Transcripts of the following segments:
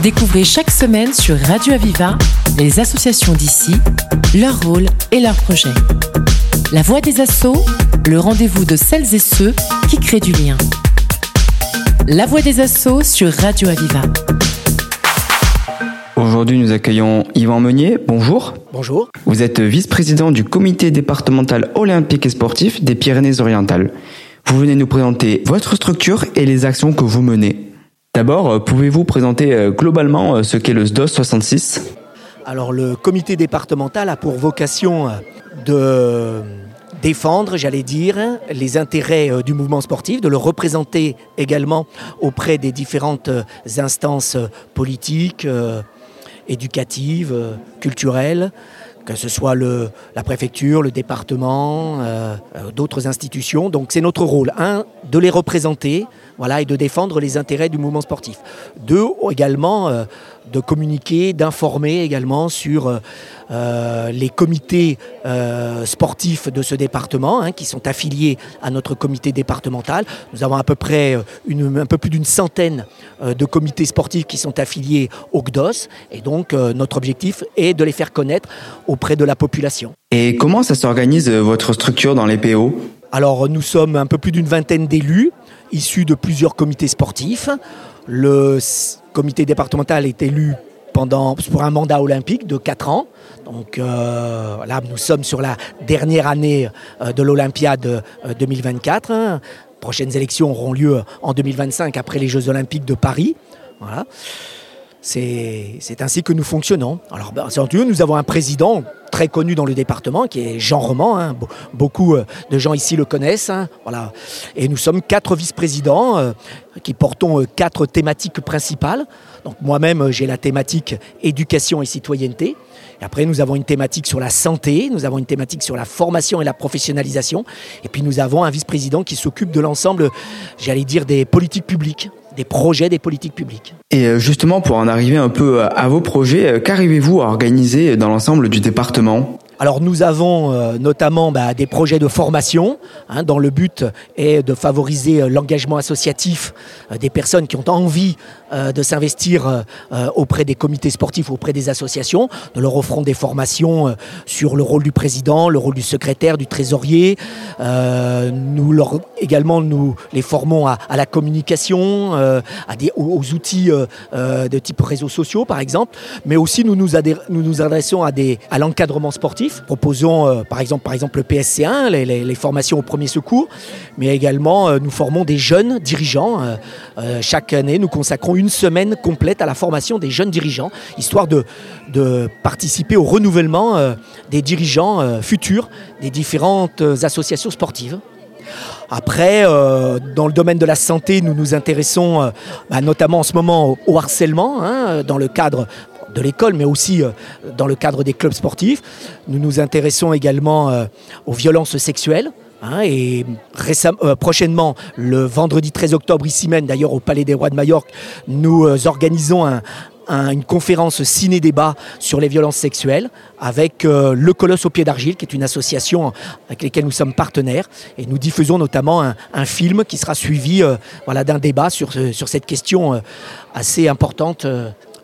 Découvrez chaque semaine sur Radio Aviva les associations d'ici, leur rôle et leurs projets. La voix des assauts, le rendez-vous de celles et ceux qui créent du lien. La voix des assauts sur Radio Aviva. Aujourd'hui, nous accueillons Yvan Meunier. Bonjour. Bonjour. Vous êtes vice-président du comité départemental olympique et sportif des Pyrénées-Orientales. Vous venez nous présenter votre structure et les actions que vous menez. D'abord, euh, pouvez-vous présenter euh, globalement euh, ce qu'est le SDOS 66 Alors, le comité départemental a pour vocation de défendre, j'allais dire, les intérêts du mouvement sportif, de le représenter également auprès des différentes instances politiques, éducatives, culturelles, que ce soit la préfecture, le département, d'autres institutions. Donc c'est notre rôle, un, de les représenter voilà, et de défendre les intérêts du mouvement sportif. Deux, également, euh, de communiquer, d'informer également sur euh, les comités euh, sportifs de ce département hein, qui sont affiliés à notre comité départemental. Nous avons à peu près euh, une, un peu plus d'une centaine de comités sportifs qui sont affiliés au GDOS et donc notre objectif est de les faire connaître auprès de la population. Et comment ça s'organise votre structure dans les PO Alors nous sommes un peu plus d'une vingtaine d'élus issus de plusieurs comités sportifs. Le comité départemental est élu pendant, pour un mandat olympique de 4 ans. Donc euh, là, nous sommes sur la dernière année euh, de l'Olympiade 2024. Euh, Prochaines élections auront lieu en 2025 après les Jeux olympiques de Paris. Voilà. C'est ainsi que nous fonctionnons. Alors, bien entendu, nous avons un président très connu dans le département qui est Jean Roman. Hein. Beaucoup de gens ici le connaissent. Hein. Voilà. Et nous sommes quatre vice-présidents qui portons quatre thématiques principales. Donc moi-même, j'ai la thématique éducation et citoyenneté. Et après, nous avons une thématique sur la santé, nous avons une thématique sur la formation et la professionnalisation. Et puis nous avons un vice-président qui s'occupe de l'ensemble, j'allais dire, des politiques publiques des projets des politiques publiques. Et euh, justement, pour en arriver un peu à vos projets, euh, qu'arrivez-vous à organiser dans l'ensemble du département? Alors nous avons euh, notamment bah, des projets de formation hein, dont le but est de favoriser euh, l'engagement associatif euh, des personnes qui ont envie de s'investir auprès des comités sportifs, auprès des associations. Nous leur offrons des formations sur le rôle du président, le rôle du secrétaire, du trésorier. nous leur également nous les formons à, la communication, à des, aux, outils de type réseaux sociaux par exemple, mais aussi nous nous, nous, nous adressons à, à l'encadrement sportif Proposons euh, par exemple, par exemple le PSC1, les, formations au premier secours, mais également euh, nous formons des jeunes dirigeants. Euh, chaque année, nous consacrons une semaine complète à la formation des jeunes dirigeants, histoire de, participer au renouvellement des dirigeants futurs des différentes associations sportives. Après, dans le domaine de la santé, nous nous intéressons bah, notamment en ce moment au, harcèlement, hein, dans le cadre de l'école, mais aussi euh, dans le cadre des clubs sportifs. Nous nous intéressons également euh, aux violences sexuelles. Hein, et euh, prochainement, le vendredi 13 octobre, ici même, d'ailleurs au Palais des Rois de Majorque, nous organisons une conférence ciné-débat sur les violences sexuelles avec le Colosse au pied d'argile, qui est une association avec laquelle nous sommes partenaires. Et nous diffusons notamment un, film qui sera suivi voilà, d'un débat sur, sur cette question assez importante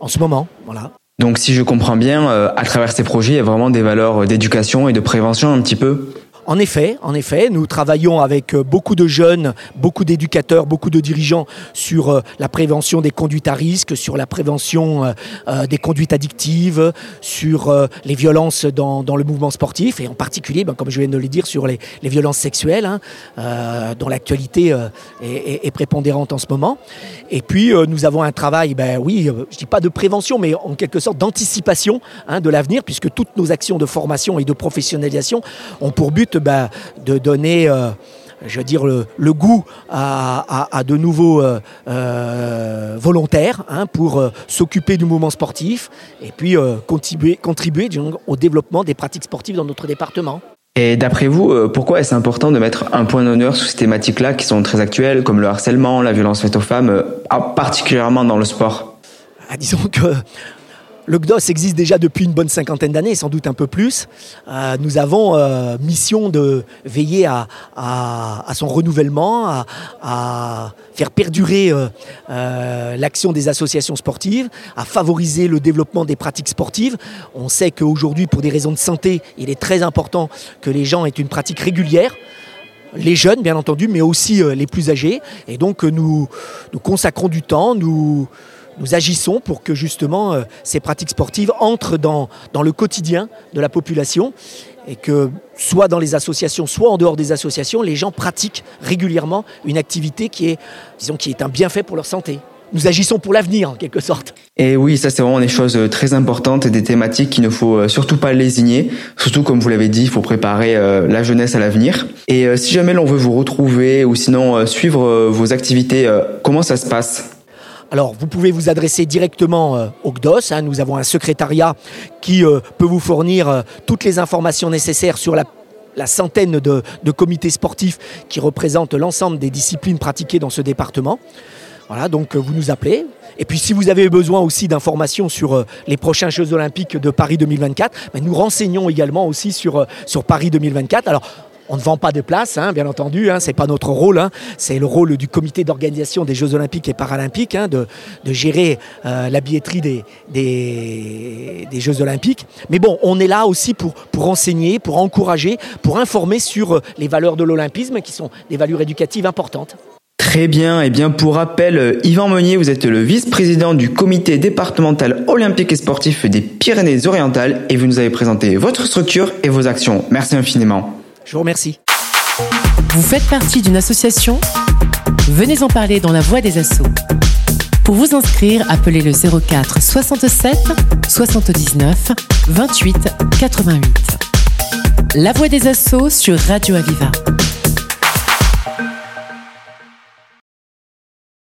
en ce moment. Voilà. Donc si je comprends bien, euh, à travers ces projets, il y a vraiment des valeurs d'éducation et de prévention un petit peu en effet, en effet, nous travaillons avec euh, beaucoup de jeunes, beaucoup d'éducateurs, beaucoup de dirigeants sur euh, la prévention des conduites à risque, sur la prévention euh, des conduites addictives, sur les violences dans, le mouvement sportif et en particulier, ben, comme je viens de le dire, sur les, violences sexuelles, hein, dont l'actualité est, prépondérante en ce moment. Et puis, nous avons un travail, ben oui, je ne dis pas de prévention, mais en quelque sorte d'anticipation hein, de l'avenir, puisque toutes nos actions de formation et de professionnalisation ont pour but bah, de donner euh, je veux dire, le, goût à, de nouveaux euh, euh, volontaires hein, pour s'occuper du mouvement sportif et puis contribuer, contribuer au développement des pratiques sportives dans notre département. Et d'après vous, pourquoi est-ce important de mettre un point d'honneur sur ces thématiques-là qui sont très actuelles, comme le harcèlement, la violence faite aux femmes, particulièrement dans le sport? Ah, Disons que le GDOS existe déjà depuis une bonne cinquantaine d'années, sans doute un peu plus. Euh, nous avons euh, mission de veiller à, son renouvellement, à, faire perdurer euh, l'action des associations sportives, à favoriser le développement des pratiques sportives. On sait qu'aujourd'hui, pour des raisons de santé, il est très important que les gens aient une pratique régulière les jeunes bien entendu, mais aussi les plus âgés. Et donc nous, nous consacrons du temps, nous, nous agissons pour que justement euh, ces pratiques sportives entrent dans, dans le quotidien de la population et que soit dans les associations, soit en dehors des associations, les gens pratiquent régulièrement une activité qui est, disons, qui est un bienfait pour leur santé. Nous agissons pour l'avenir en quelque sorte. Et oui, ça c'est vraiment des choses euh, très importantes et des thématiques qu'il ne faut euh, surtout pas lésigner. Surtout comme vous l'avez dit, il faut préparer la jeunesse à l'avenir. Et si jamais l'on veut vous retrouver ou sinon suivre vos activités, comment ça se passe? Alors, vous pouvez vous adresser directement euh, au GDOS. Hein. Nous avons un secrétariat qui euh, peut vous fournir euh, toutes les informations nécessaires sur la, centaine de, comités sportifs qui représentent l'ensemble des disciplines pratiquées dans ce département. Voilà, donc vous nous appelez. Et puis si vous avez besoin aussi d'informations sur les prochains Jeux Olympiques de Paris 2024, ben, nous renseignons également aussi sur, sur Paris 2024. Alors on ne vend pas de place, hein, bien entendu, hein, ce n'est pas notre rôle, hein. c'est le rôle du comité d'organisation des Jeux Olympiques et Paralympiques hein, de, gérer euh, la billetterie des, des, Jeux Olympiques. Mais bon, on est là aussi pour, pour enseigner, pour encourager, pour informer sur euh, les valeurs de l'olympisme qui sont des valeurs éducatives importantes. Très bien, et eh bien pour rappel, euh, Yvan Meunier, vous êtes le vice-président du comité départemental olympique et sportif des Pyrénées-Orientales et vous nous avez présenté votre structure et vos actions. Merci infiniment. Je vous remercie. Vous faites partie d'une association? Venez en parler dans la voie des assauts. Pour vous inscrire, appelez le 04 67 79 28 88. La voix des assauts sur Radio Aviva.